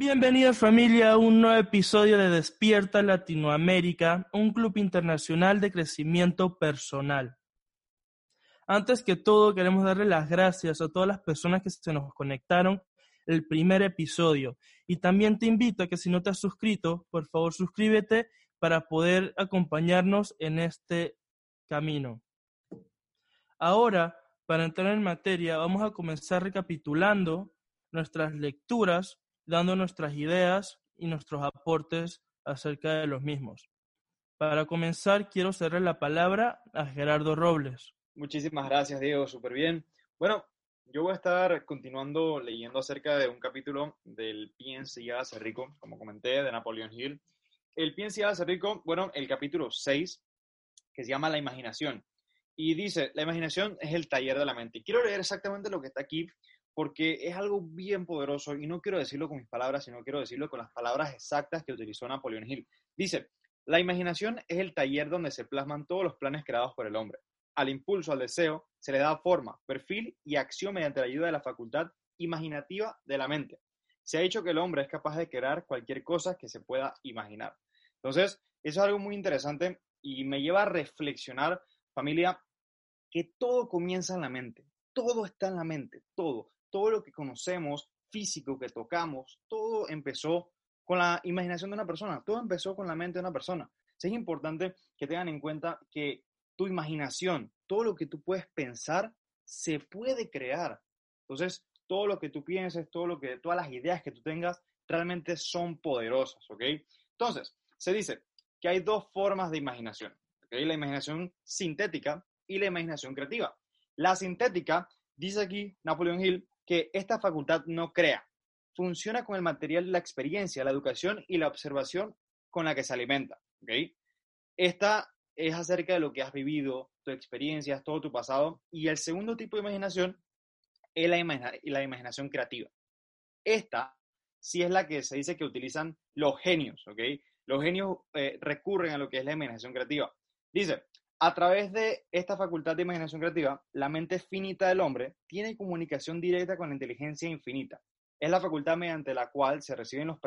Bienvenidos familia a un nuevo episodio de Despierta Latinoamérica, un club internacional de crecimiento personal. Antes que todo, queremos darle las gracias a todas las personas que se nos conectaron el primer episodio. Y también te invito a que si no te has suscrito, por favor suscríbete para poder acompañarnos en este camino. Ahora, para entrar en materia, vamos a comenzar recapitulando nuestras lecturas, dando nuestras ideas y nuestros aportes acerca de los mismos. Para comenzar, quiero cerrar la palabra a Gerardo Robles. Muchísimas gracias, Diego, súper bien. Bueno, yo voy a estar continuando leyendo acerca de un capítulo del PNC Hágase Rico, como comenté, de Napoleon Hill. El PNC Hágase Rico, bueno, el capítulo 6, que se llama La imaginación. Y dice, la imaginación es el taller de la mente. Quiero leer exactamente lo que está aquí, porque es algo bien poderoso, y no quiero decirlo con mis palabras, sino quiero decirlo con las palabras exactas que utilizó Napoleon Hill. Dice, la imaginación es el taller donde se plasman todos los planes creados por el hombre al impulso, al deseo, se le da forma, perfil y acción mediante la ayuda de la facultad imaginativa de la mente. Se ha dicho que el hombre es capaz de crear cualquier cosa que se pueda imaginar. Entonces, eso es algo muy interesante y me lleva a reflexionar, familia, que todo comienza en la mente. Todo está en la mente, todo. Todo lo que conocemos, físico, que tocamos, todo empezó con la imaginación de una persona, todo empezó con la mente de una persona. es importante que tengan en cuenta que tu imaginación, todo lo que tú puedes pensar, se puede crear. Entonces, todo lo que tú pienses, todo lo que, todas las ideas que tú tengas, realmente son poderosas, ¿ok? Entonces, se dice que hay dos formas de imaginación, ¿ok? La imaginación sintética y la imaginación creativa. La sintética, dice aquí Napoleon Hill, que esta facultad no crea, funciona con el material la experiencia, la educación y la observación con la que se alimenta, ¿ok? Esta es acerca de lo que has vivido, tu experiencias, todo tu pasado. Y el segundo tipo de imaginación es la, la imaginación creativa. Esta sí es la que se dice que utilizan los genios, ¿ok? Los genios eh, recurren a lo que es la imaginación creativa. Dice, a través de esta facultad de imaginación creativa, la mente finita del hombre tiene comunicación directa con la inteligencia infinita. Es la facultad mediante la cual se reciben los,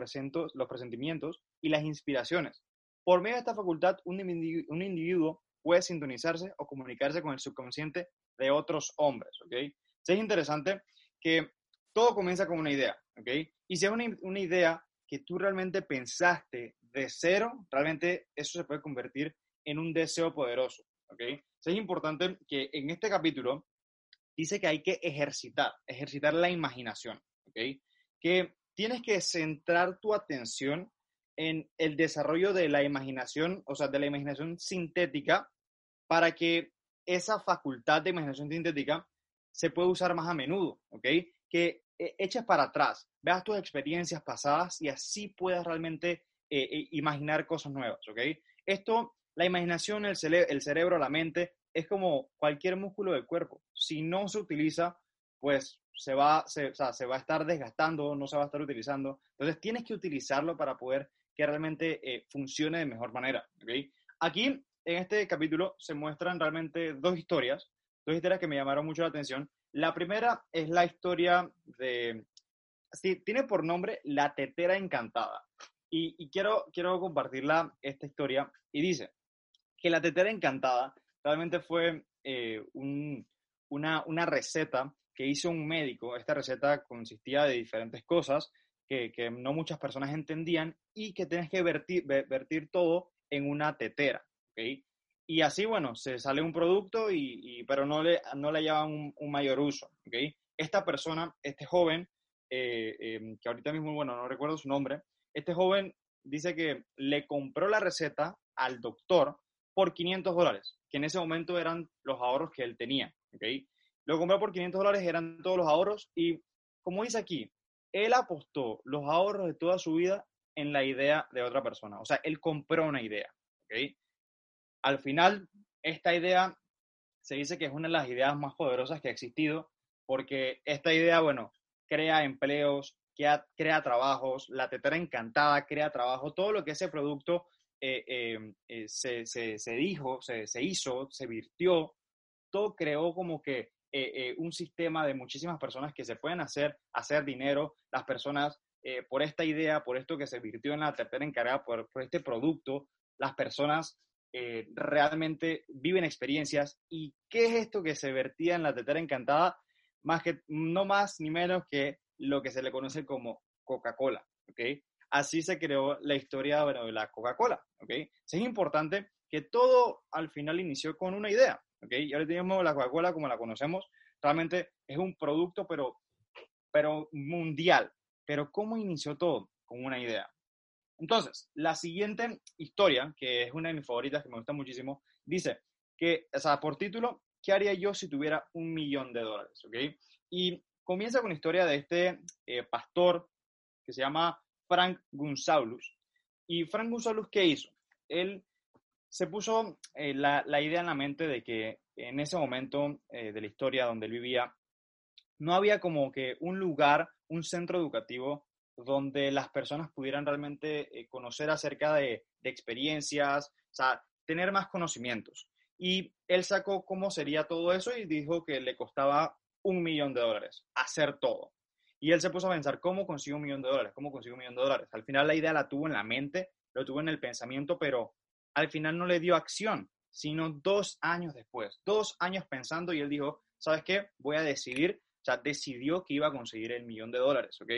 los presentimientos y las inspiraciones, por medio de esta facultad, un individuo, puede sintonizarse o comunicarse con el subconsciente de otros hombres, ¿ok? es interesante que todo comienza con una idea, ¿ok? Y si es una, idea que tú realmente pensaste de cero, realmente eso se puede convertir en un deseo poderoso, ¿ok? es importante que en este capítulo dice que hay que ejercitar, ejercitar la imaginación, ¿ok? Que tienes que centrar tu atención en el desarrollo de la imaginación, o sea, de la imaginación sintética, para que esa facultad de imaginación sintética se pueda usar más a menudo, ¿ok? Que eh, eches para atrás, veas tus experiencias pasadas y así puedas realmente eh, eh, imaginar cosas nuevas, ¿ok? Esto, la imaginación, el, cerebro, la mente, es como cualquier músculo del cuerpo. Si no se utiliza, pues se va, o sea, se va a estar desgastando, no se va a estar utilizando. Entonces tienes que utilizarlo para poder que realmente eh, funcione de mejor manera. Aquí, en este capítulo, se muestran realmente dos historias, dos historias que me llamaron mucho la atención. La primera es la historia de, sí, tiene por nombre La Tetera Encantada. Y, quiero, quiero compartirla, esta historia, y dice que La Tetera Encantada realmente fue eh, una, una receta que hizo un médico. Esta receta consistía de diferentes cosas que, no muchas personas entendían y que tienes que vertir, vertir todo en una tetera, ¿ok? Y así, bueno, se sale un producto, y, pero no le, no le llevan un, mayor uso, ¿ok? Esta persona, este joven, eh, em, que ahorita mismo, bueno, no recuerdo su nombre, este joven dice que le compró la receta al doctor por 500 dólares, que en ese momento eran los ahorros que él tenía, ¿ok? Lo compró por 500 dólares, eran todos los ahorros y, como dice aquí, él apostó los ahorros de toda su vida en la idea de otra persona. O sea, él compró una idea. ¿okay? Al final, esta idea se dice que es una de las ideas más poderosas que ha existido, porque esta idea, bueno, crea empleos, crea, crea trabajos, la tetera encantada crea trabajo, todo lo que ese producto eh, eh, eh, se, se, dijo, se, se hizo, se virtió, todo creó como que un sistema de muchísimas personas que se pueden hacer, hacer dinero, las personas por esta idea, por esto que se virtió en la tercera encargada, por, por este producto, las personas realmente viven experiencias. ¿Y qué es esto que se vertía en la tetera encantada? Más que, no más ni menos que lo que se le conoce como Coca-Cola, ¿ok? Así se creó la historia de la Coca-Cola, ¿ok? es importante que todo al final inició con una idea, ¿ok? Y ahora tenemos la Coca-Cola como la conocemos, realmente es un producto, pero, pero mundial. Pero ¿cómo inició todo? Con una idea. Entonces, la siguiente historia, que es una de mis favoritas, que me gusta muchísimo, dice que, o sea, por título, ¿qué haría yo si tuviera un millón de dólares? ¿Ok? Y comienza con la historia de este eh, pastor que se llama Frank Gunsaulus. ¿Y Frank Gunsaulus qué hizo? Él se puso eh, la, idea en la mente de que en ese momento eh, de la historia donde él vivía, no había como que un lugar, un centro educativo donde las personas pudieran realmente eh, conocer acerca de, experiencias, o sea, tener más conocimientos. Y él sacó cómo sería todo eso y dijo que le costaba un millón de dólares hacer todo. Y él se puso a pensar, ¿cómo consigo un millón de dólares? ¿Cómo consigo un millón de dólares? Al final la idea la tuvo en la mente, lo tuvo en el pensamiento, pero al final no le dio acción, sino dos años después, dos años pensando y él dijo, ¿sabes qué? Voy a decidir, o sea, decidió que iba a conseguir el millón de dólares, ¿ok?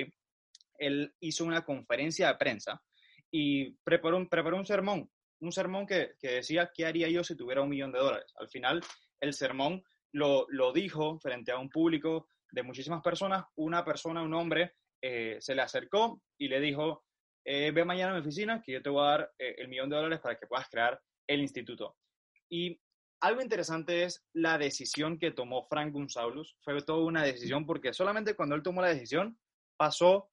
él hizo una conferencia de prensa y preparó un, preparó un sermón, un sermón que, decía qué haría yo si tuviera un millón de dólares. Al final, el sermón lo, dijo frente a un público de muchísimas personas. Una persona, un hombre, eh, se le acercó y le dijo, eh, ve mañana a mi oficina que yo te voy a dar eh, el millón de dólares para que puedas crear el instituto. Y algo interesante es la decisión que tomó Frank Gunsaulus. Fue toda una decisión porque solamente cuando él tomó la decisión pasó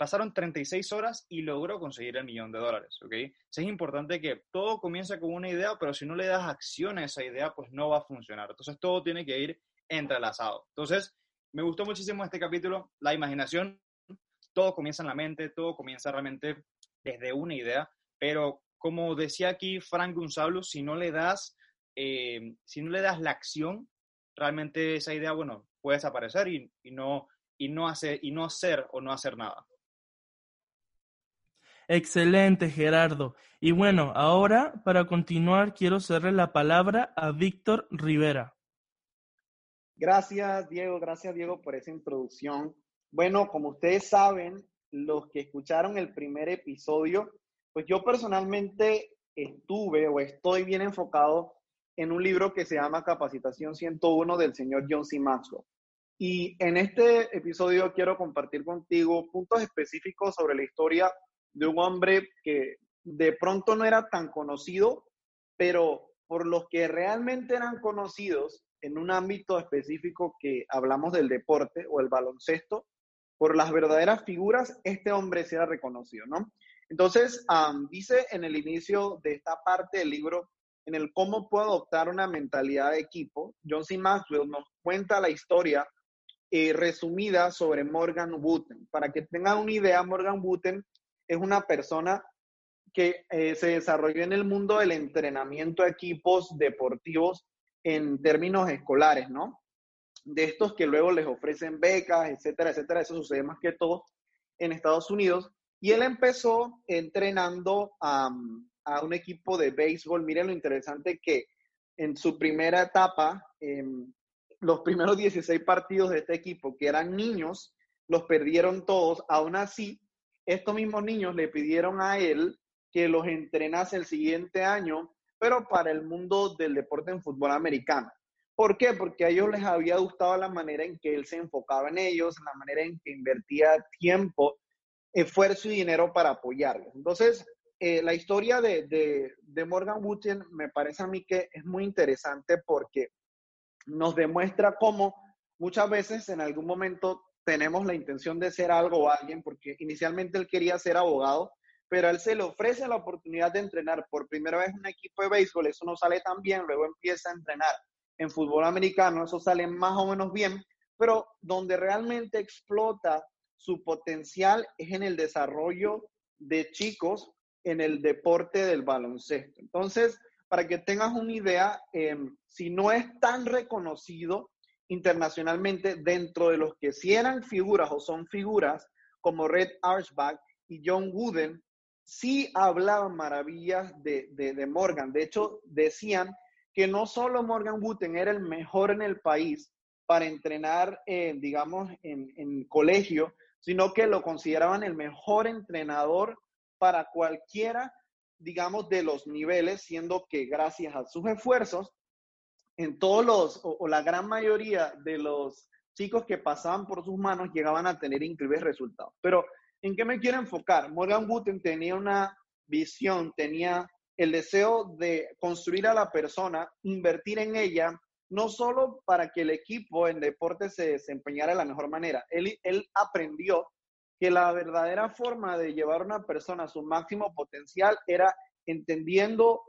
Pasaron 36 horas y logró conseguir el millón de dólares, ¿ok? es importante que todo comienza con una idea, pero si no le das acción a esa idea, pues no va a funcionar. Entonces todo tiene que ir entrelazado. Entonces, me gustó muchísimo este capítulo, la imaginación, todo comienza en la mente, todo comienza realmente desde una idea, pero como decía aquí Frank Gonzalo, si no le das, eh, si no le das la acción, realmente esa idea, bueno, puede desaparecer y, no, y, no hacer, y no hacer o no hacer nada. Excelente, Gerardo. Y bueno, ahora para continuar quiero hacerle la palabra a Víctor Rivera. Gracias, Diego. Gracias, Diego, por esa introducción. Bueno, como ustedes saben, los que escucharon el primer episodio, pues yo personalmente estuve o estoy bien enfocado en un libro que se llama Capacitación 101 del señor John C. Maxwell. Y en este episodio quiero compartir contigo puntos específicos sobre la historia de un hombre que de pronto no era tan conocido, pero por los que realmente eran conocidos en un ámbito específico que hablamos del deporte o el baloncesto, por las verdaderas figuras, este hombre se ha reconocido, ¿no? Entonces, dice en el inicio de esta parte del libro, en el cómo puedo adoptar una mentalidad de equipo, John C. Maxwell nos cuenta la historia eh, resumida sobre Morgan Wooten. Para que tengan una idea, Morgan Wooten es una persona que eh, se desarrolló en el mundo del entrenamiento de equipos deportivos en términos escolares, ¿no? De estos que luego les ofrecen becas, etcétera, etcétera. Eso sucede más que todo en Estados Unidos. Y él empezó entrenando a, un equipo de béisbol. Miren lo interesante que en su primera etapa, los primeros 16 partidos de este equipo, que eran niños, los perdieron todos. Aún así, estos mismos niños le pidieron a él que los entrenase el siguiente año, pero para el mundo del deporte en fútbol americano. ¿Por qué? Porque a ellos les había gustado la manera en que él se enfocaba en ellos, la manera en que invertía tiempo, esfuerzo y dinero para apoyarlos. Entonces, eh, la historia de, de Morgan Wooten me parece a mí que es muy interesante porque nos demuestra cómo muchas veces en algún momento tenemos la intención de ser algo o alguien, porque inicialmente él quería ser abogado, pero él se le ofrece la oportunidad de entrenar por primera vez un equipo de béisbol, eso no sale tan bien, luego empieza a entrenar en fútbol americano, eso sale más o menos bien, pero donde realmente explota su potencial es en el desarrollo de chicos en el deporte del baloncesto. Entonces, para que tengas una idea, em, si no es tan reconocido, internacionalmente dentro de los que si eran figuras o son figuras como Red Archback y John Wooden sí hablaban maravillas de, de, Morgan. De hecho, decían que no solo Morgan Wooden era el mejor en el país para entrenar, digamos, en, en colegio, sino que lo consideraban el mejor entrenador para cualquiera, digamos, de los niveles, siendo que gracias a sus esfuerzos, en todos los, o, la gran mayoría de los chicos que pasaban por sus manos llegaban a tener increíbles resultados. Pero, ¿en qué me quiero enfocar? Morgan Wooten tenía una visión, tenía el deseo de construir a la persona, invertir en ella, no solo para que el equipo en deporte se desempeñara de la mejor manera. Él, él aprendió que la verdadera forma de llevar a una persona a su máximo potencial era entendiendo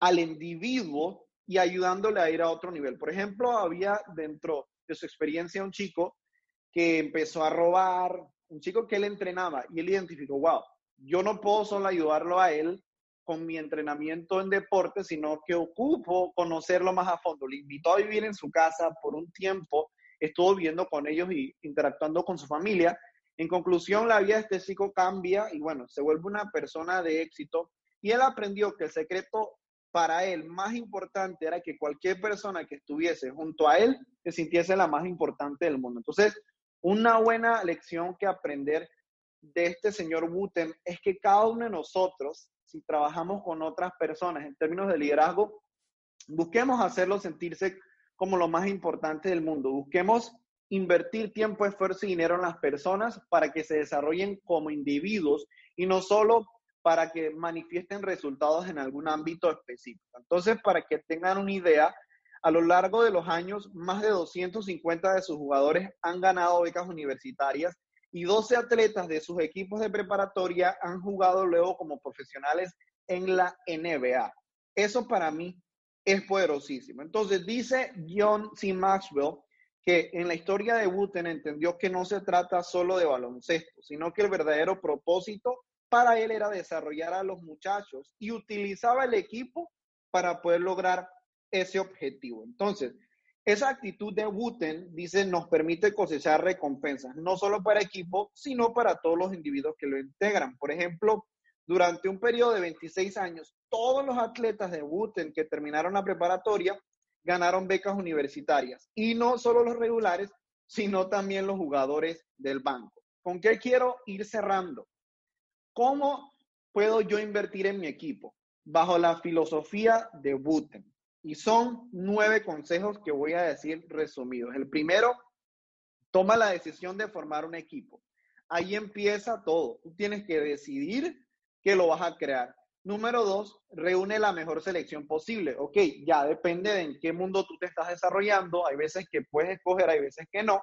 al individuo y ayudándole a ir a otro nivel. Por ejemplo, había dentro de su experiencia un chico que empezó a robar, un chico que él entrenaba y él identificó, wow, yo no puedo solo ayudarlo a él con mi entrenamiento en deporte, sino que ocupo conocerlo más a fondo. Le invitó a vivir en su casa por un tiempo, estuvo viviendo con ellos y interactuando con su familia en conclusión, la vida de este chico cambia y bueno, se vuelve una persona de éxito y él aprendió que el secreto para él más importante era que cualquier persona que estuviese junto a él se sintiese la más importante del mundo. Entonces, una buena lección que aprender de este señor Wooten es que cada uno de nosotros, si trabajamos con otras personas en términos de liderazgo, busquemos hacerlo sentirse como lo más importante del mundo. Busquemos invertir tiempo, esfuerzo y dinero en las personas para que se desarrollen como individuos y no solo para que manifiesten resultados en algún ámbito específico. Entonces, para que tengan una idea, a lo largo de los años, más de 250 de sus jugadores han ganado becas universitarias y 12 atletas de sus equipos de preparatoria han jugado luego como profesionales en la NBA. Eso para mí es poderosísimo. Entonces, dice John C. Maxwell que en la historia de Wooten entendió que no se trata solo de baloncesto, sino que el verdadero propósito para él era desarrollar a los muchachos y utilizaba el equipo para poder lograr ese objetivo. Entonces, esa actitud de Wooten, dice, nos permite cosechar recompensas, no solo para equipo, sino para todos los individuos que lo integran. Por ejemplo, durante un periodo de 26 años, todos los atletas de Wooten que terminaron la preparatoria ganaron becas universitarias. Y no solo los regulares, sino también los jugadores del banco. ¿Con qué quiero ir cerrando? ¿Cómo puedo yo invertir en mi equipo? Bajo la filosofía de Buten. Y son nueve consejos que voy a decir resumidos. El primero, toma la decisión de formar un equipo. Ahí empieza todo. Tú tienes que decidir que lo vas a crear. Número dos, reúne la mejor selección posible. Ok, ya depende de en qué mundo tú te estás desarrollando. Hay veces que puedes escoger, hay veces que no.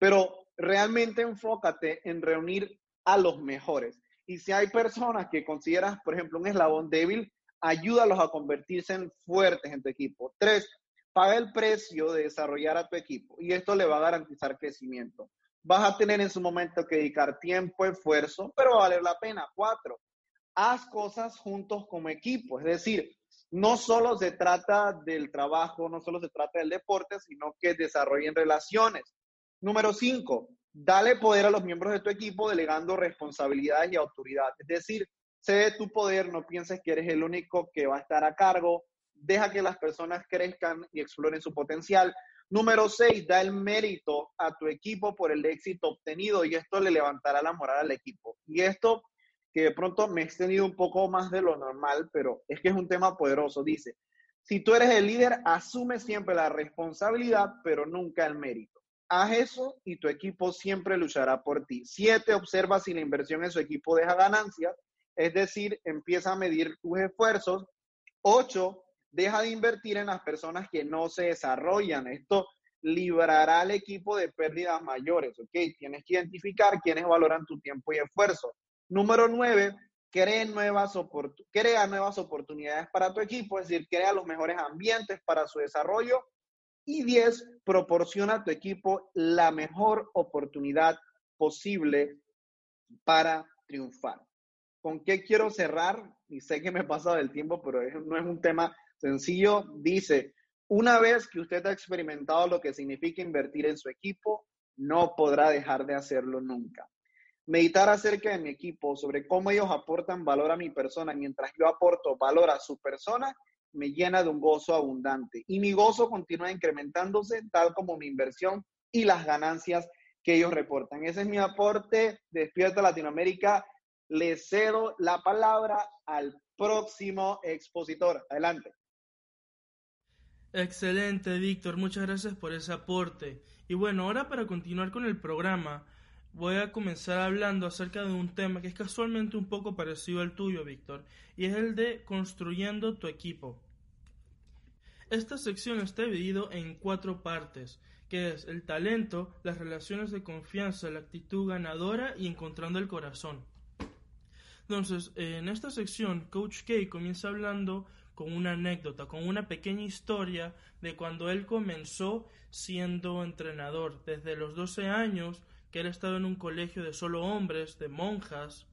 Pero realmente enfócate en reunir a los mejores. Y si hay personas que consideras, por ejemplo, un eslabón débil, ayúdalos a convertirse en fuertes en tu equipo. Tres, paga el precio de desarrollar a tu equipo y esto le va a garantizar crecimiento. Vas a tener en su momento que dedicar tiempo, esfuerzo, pero va a valer la pena. Cuatro, haz cosas juntos como equipo. Es decir, no solo se trata del trabajo, no solo se trata del deporte, sino que desarrollen relaciones. Número cinco, dale poder a los miembros de tu equipo delegando responsabilidades y autoridad. Es decir, cede tu poder, no pienses que eres el único que va a estar a cargo. Deja que las personas crezcan y exploren su potencial. Número seis, da el mérito a tu equipo por el éxito obtenido y esto le levantará la moral al equipo. Y esto que de pronto me he extendido un poco más de lo normal, pero es que es un tema poderoso. Dice, si tú eres el líder, asume siempre la responsabilidad, pero nunca el mérito. Haz eso y tu equipo siempre luchará por ti. Siete, observa si la inversión en su equipo deja ganancias, es decir, empieza a medir tus esfuerzos. Ocho, deja de invertir en las personas que no se desarrollan. Esto librará al equipo de pérdidas mayores, ¿ok? Tienes que identificar quiénes valoran tu tiempo y esfuerzo. Número nueve, crea nuevas, crea nuevas oportunidades para tu equipo, es decir, crea los mejores ambientes para su desarrollo. Y diez, proporciona a tu equipo la mejor oportunidad posible para triunfar. ¿Con qué quiero cerrar? Y sé que me he pasado el tiempo, pero no es un tema sencillo. Dice, una vez que usted ha experimentado lo que significa invertir en su equipo, no podrá dejar de hacerlo nunca. Meditar acerca de mi equipo, sobre cómo ellos aportan valor a mi persona mientras yo aporto valor a su persona, me llena de un gozo abundante. Y mi gozo continúa incrementándose tal como mi inversión y las ganancias que ellos reportan. Ese es mi aporte. Despierta Latinoamérica. Le cedo la palabra al próximo expositor. Adelante. Excelente, Víctor. Muchas gracias por ese aporte. Y bueno, ahora para continuar con el programa, voy a comenzar hablando acerca de un tema que es casualmente un poco parecido al tuyo, Víctor, y es el de construyendo tu equipo. Esta sección está dividida en cuatro partes, que es el talento, las relaciones de confianza, la actitud ganadora y encontrando el corazón. Entonces, en esta sección, Coach K comienza hablando con una anécdota, con una pequeña historia de cuando él comenzó siendo entrenador. Desde los 12 años, que él estaba en un colegio de solo hombres, de monjas,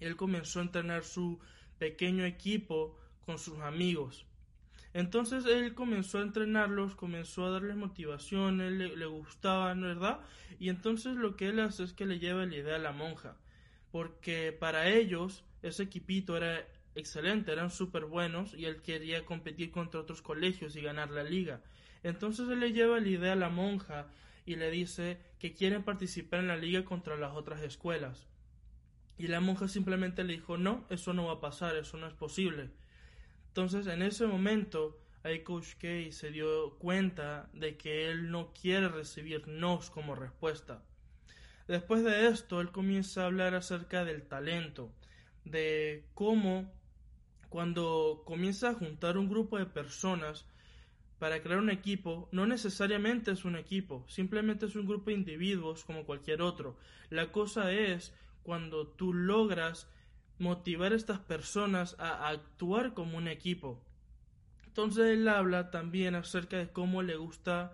él comenzó a entrenar su pequeño equipo con sus amigos. Entonces él comenzó a entrenarlos, comenzó a darles motivación, él le, le gustaba, ¿verdad? Y entonces lo que él hace es que le lleva la idea a la monja, porque para ellos ese equipito era excelente, eran súper buenos y él quería competir contra otros colegios y ganar la liga. Entonces él le lleva la idea a la monja y le dice que quieren participar en la liga contra las otras escuelas. Y la monja simplemente le dijo, no, eso no va a pasar, eso no es posible. Entonces en ese momento ahí Coach K se dio cuenta de que él no quiere recibir nos como respuesta. Después de esto, él comienza a hablar acerca del talento, de cómo cuando comienza a juntar un grupo de personas para crear un equipo, no necesariamente es un equipo, simplemente es un grupo de individuos como cualquier otro. La cosa es cuando tú logras motivar a estas personas a actuar como un equipo. Entonces él habla también acerca de cómo le gusta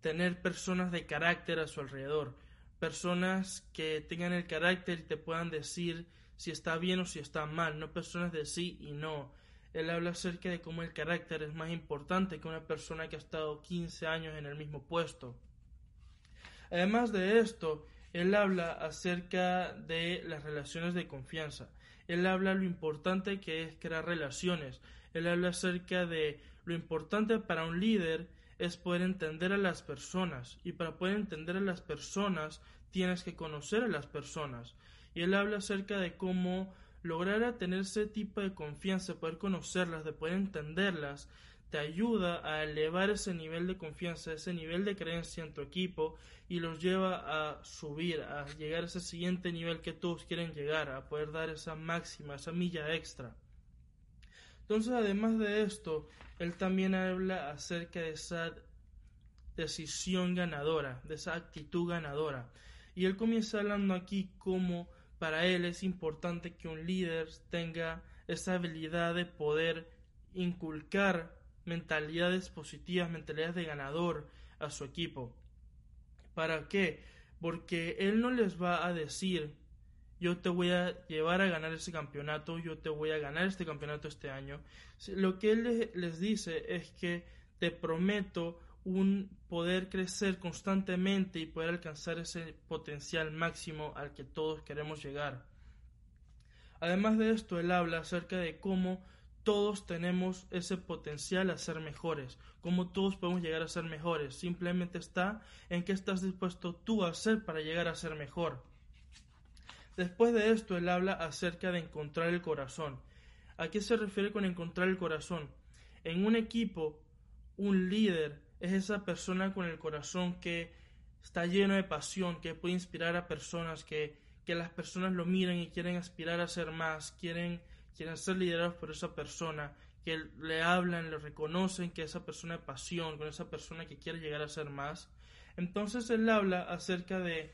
tener personas de carácter a su alrededor, personas que tengan el carácter y te puedan decir si está bien o si está mal, no personas de sí y no. Él habla acerca de cómo el carácter es más importante que una persona que ha estado 15 años en el mismo puesto. Además de esto, él habla acerca de las relaciones de confianza. Él habla lo importante que es crear relaciones. Él habla acerca de lo importante para un líder es poder entender a las personas. Y para poder entender a las personas tienes que conocer a las personas y él habla acerca de cómo lograr tener ese tipo de confianza, poder conocerlas, de poder entenderlas, te ayuda a elevar ese nivel de confianza, ese nivel de creencia en tu equipo y los lleva a subir, a llegar a ese siguiente nivel que todos quieren llegar, a poder dar esa máxima, esa milla extra. Entonces, además de esto, él también habla acerca de esa decisión ganadora, de esa actitud ganadora. Y él comienza hablando aquí como para él es importante que un líder tenga esa habilidad de poder inculcar mentalidades positivas, mentalidades de ganador a su equipo. ¿Para qué? Porque él no les va a decir yo te voy a llevar a ganar ese campeonato, yo te voy a ganar este campeonato este año. Lo que él les dice es que te prometo un poder crecer constantemente y poder alcanzar ese potencial máximo al que todos queremos llegar. Además de esto, él habla acerca de cómo todos tenemos ese potencial a ser mejores, cómo todos podemos llegar a ser mejores. Simplemente está en qué estás dispuesto tú a hacer para llegar a ser mejor. Después de esto, él habla acerca de encontrar el corazón. ¿A qué se refiere con encontrar el corazón? En un equipo, un líder es esa persona con el corazón que está lleno de pasión, que puede inspirar a personas, que, que las personas lo miren y quieren aspirar a ser más, quieren, quieren ser liderados por esa persona, que le hablan, le reconocen que esa persona de pasión, con esa persona que quiere llegar a ser más. Entonces él habla acerca de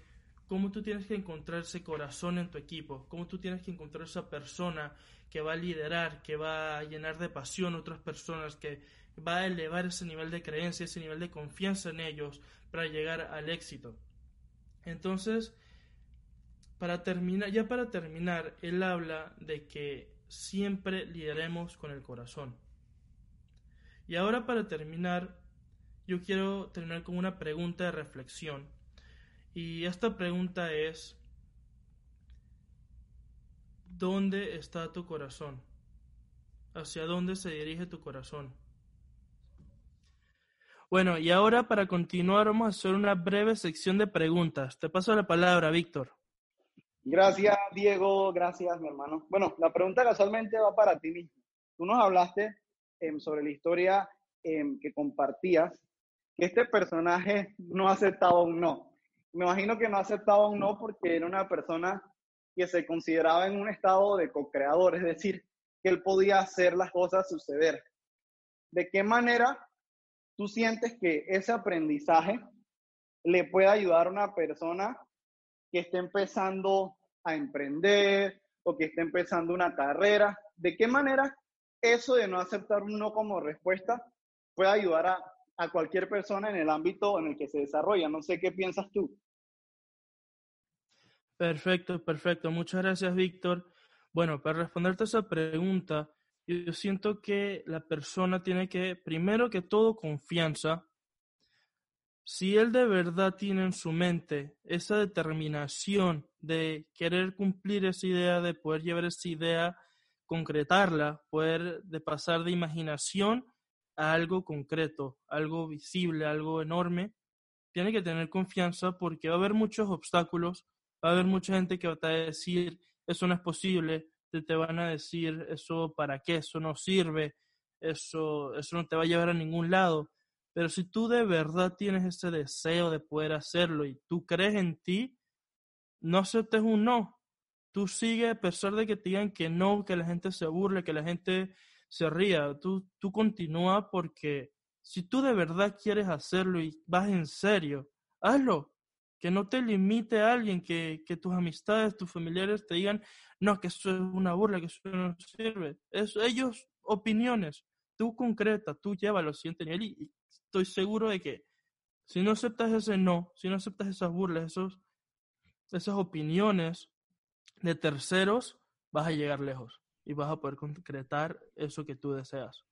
cómo tú tienes que encontrar ese corazón en tu equipo, cómo tú tienes que encontrar esa persona que va a liderar, que va a llenar de pasión a otras personas, que va a elevar ese nivel de creencia, ese nivel de confianza en ellos para llegar al éxito. Entonces, para terminar, ya para terminar, él habla de que siempre lideremos con el corazón. Y ahora para terminar, yo quiero terminar con una pregunta de reflexión. Y esta pregunta es, ¿dónde está tu corazón? ¿Hacia dónde se dirige tu corazón? Bueno, y ahora para continuar vamos a hacer una breve sección de preguntas. Te paso la palabra, Víctor. Gracias, Diego. Gracias, mi hermano. Bueno, la pregunta casualmente va para ti mismo. Tú nos hablaste em, sobre la historia em, que compartías, que este personaje no ha aceptado un no. Me imagino que no ha aceptado un no porque era una persona que se consideraba en un estado de co-creador, es decir, que él podía hacer las cosas suceder. ¿De qué manera tú sientes que ese aprendizaje le puede ayudar a una persona que esté empezando a emprender o que esté empezando una carrera? ¿De qué manera eso de no aceptar un no como respuesta puede ayudar a, a cualquier persona en el ámbito en el que se desarrolla? No sé qué piensas tú. Perfecto, perfecto. Muchas gracias, Víctor. Bueno, para responderte a esa pregunta, yo siento que la persona tiene que, primero que todo, confianza. Si él de verdad tiene en su mente esa determinación de querer cumplir esa idea, de poder llevar esa idea, concretarla, poder de pasar de imaginación a algo concreto, algo visible, algo enorme, tiene que tener confianza porque va a haber muchos obstáculos, va a haber mucha gente que va a decir, eso no es posible, te, te van a decir, eso para qué, eso no sirve, eso, eso no te va a llevar a ningún lado. Pero si tú de verdad tienes ese deseo de poder hacerlo y tú crees en ti, no aceptes un no. Tú sigue a pesar de que te digan que no, que la gente se burle, que la gente se ría. Tú, tú continúa porque si tú de verdad quieres hacerlo y vas en serio, hazlo que no te limite a alguien, que, que, tus amistades, tus familiares te digan, no, que eso es una burla, que eso no sirve. Es, ellos, opiniones, tú concreta, tú llévalo al siguiente nivel y, y, estoy seguro de que si no aceptas ese no, si no aceptas esas burlas, esos, esas opiniones de terceros, vas a llegar lejos y vas a poder concretar eso que tú deseas.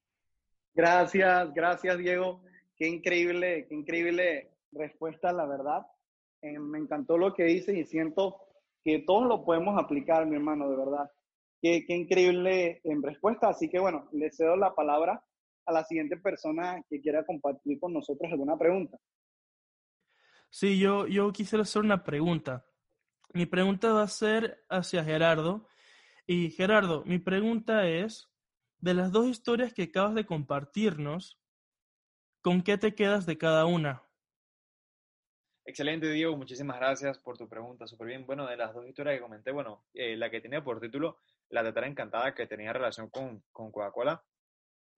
Gracias, gracias Diego. Qué increíble, qué increíble respuesta, la verdad. Eh, me encantó lo que dices y siento que todos lo podemos aplicar, mi hermano, de verdad. Qué, qué increíble en respuesta. Así que bueno, le cedo la palabra a la siguiente persona que quiera compartir con nosotros alguna pregunta. Sí, yo, yo quisiera hacer una pregunta. Mi pregunta va a ser hacia Gerardo. Y Gerardo, mi pregunta es, de las dos historias que acabas de compartirnos, ¿con qué te quedas de cada una? Excelente, Diego. Muchísimas gracias por tu pregunta. Súper bien. Bueno, de las dos historias que comenté, bueno, eh, la que tenía por título La tetera encantada, que tenía relación con, con Coca-Cola,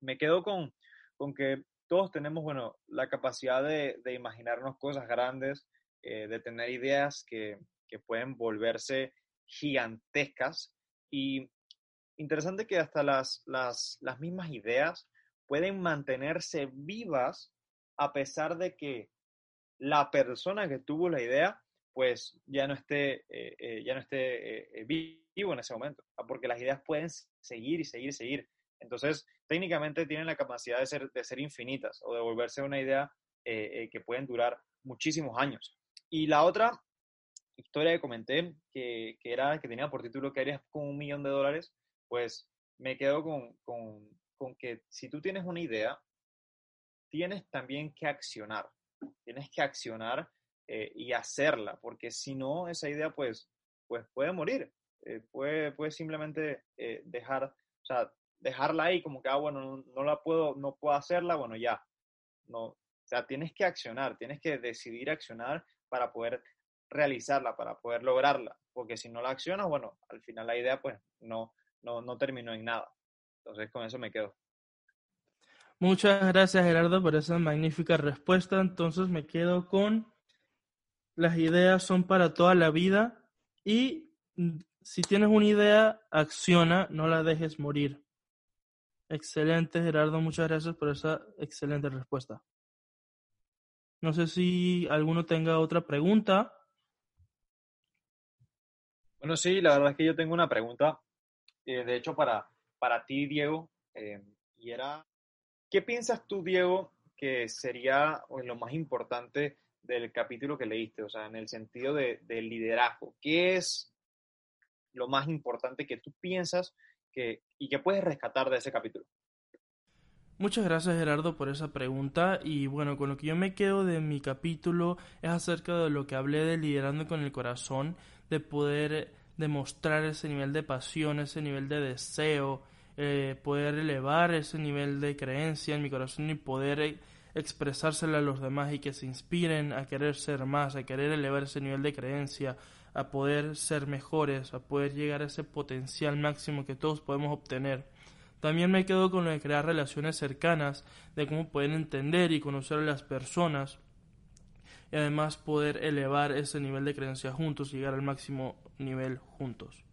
me quedo con, con que todos tenemos, bueno, la capacidad de, de imaginarnos cosas grandes, eh, de tener ideas que, que pueden volverse gigantescas. Y interesante que hasta las, las, las mismas ideas pueden mantenerse vivas a pesar de que la persona que tuvo la idea, pues ya no esté, eh, eh, ya no esté eh, vivo en ese momento, porque las ideas pueden seguir y seguir y seguir. Entonces, técnicamente tienen la capacidad de ser, de ser infinitas o de volverse una idea que pueden durar muchísimos años. Y la otra historia que comenté, que, que, era, que tenía por título que harías con un millón de dólares, pues me quedo con, con, con que si tú tienes una idea, tienes también que accionar tienes que accionar eh, y hacerla, porque si no, esa idea pues, pues puede morir, eh, puede, puede simplemente eh, dejar, o sea, dejarla ahí como que, ah, bueno, no, no, la puedo, no puedo hacerla, bueno, ya, no, o sea, tienes que accionar, tienes que decidir accionar para poder realizarla, para poder lograrla, porque si no la accionas, bueno, al final la idea pues no, no, no terminó en nada. Entonces con eso me quedo. Muchas gracias Gerardo por esa magnífica respuesta. Entonces me quedo con las ideas son para toda la vida y si tienes una idea, acciona, no la dejes morir. Excelente Gerardo, muchas gracias por esa excelente respuesta. No sé si alguno tenga otra pregunta. Bueno, sí, la verdad es que yo tengo una pregunta, eh, de hecho, para, para ti, Diego, eh, y era ¿Qué piensas tú, Diego, que sería lo más importante del capítulo que leíste? O sea, en el sentido de, de liderazgo. ¿Qué es lo más importante que tú piensas que, y que puedes rescatar de ese capítulo. Muchas gracias Gerardo por esa pregunta y bueno, con lo que yo me quedo de mi capítulo es acerca de lo que hablé de liderando con el corazón, de poder demostrar ese nivel de pasión, ese nivel de deseo, eh, poder elevar ese nivel de creencia en mi corazón y poder eh, expresárselo a los demás y que se inspiren a querer ser más, a querer elevar ese nivel de creencia, a poder ser mejores, a poder llegar a ese potencial máximo que todos podemos obtener. También me quedo con lo de crear relaciones cercanas, de cómo pueden entender y conocer a las personas y además poder elevar ese nivel de creencia juntos llegar al máximo nivel juntos.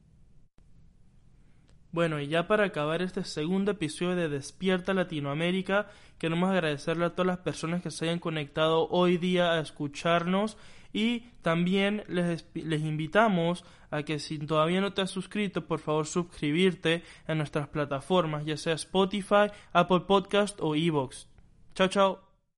Bueno, y ya para acabar este segundo episodio de Despierta Latinoamérica, queremos agradecerle a todas las personas que se hayan conectado hoy día a escucharnos y también les, les invitamos a que si todavía no te has suscrito, por favor suscribirte en nuestras plataformas, ya sea Spotify, Apple Podcast o Evox. Chao, chao.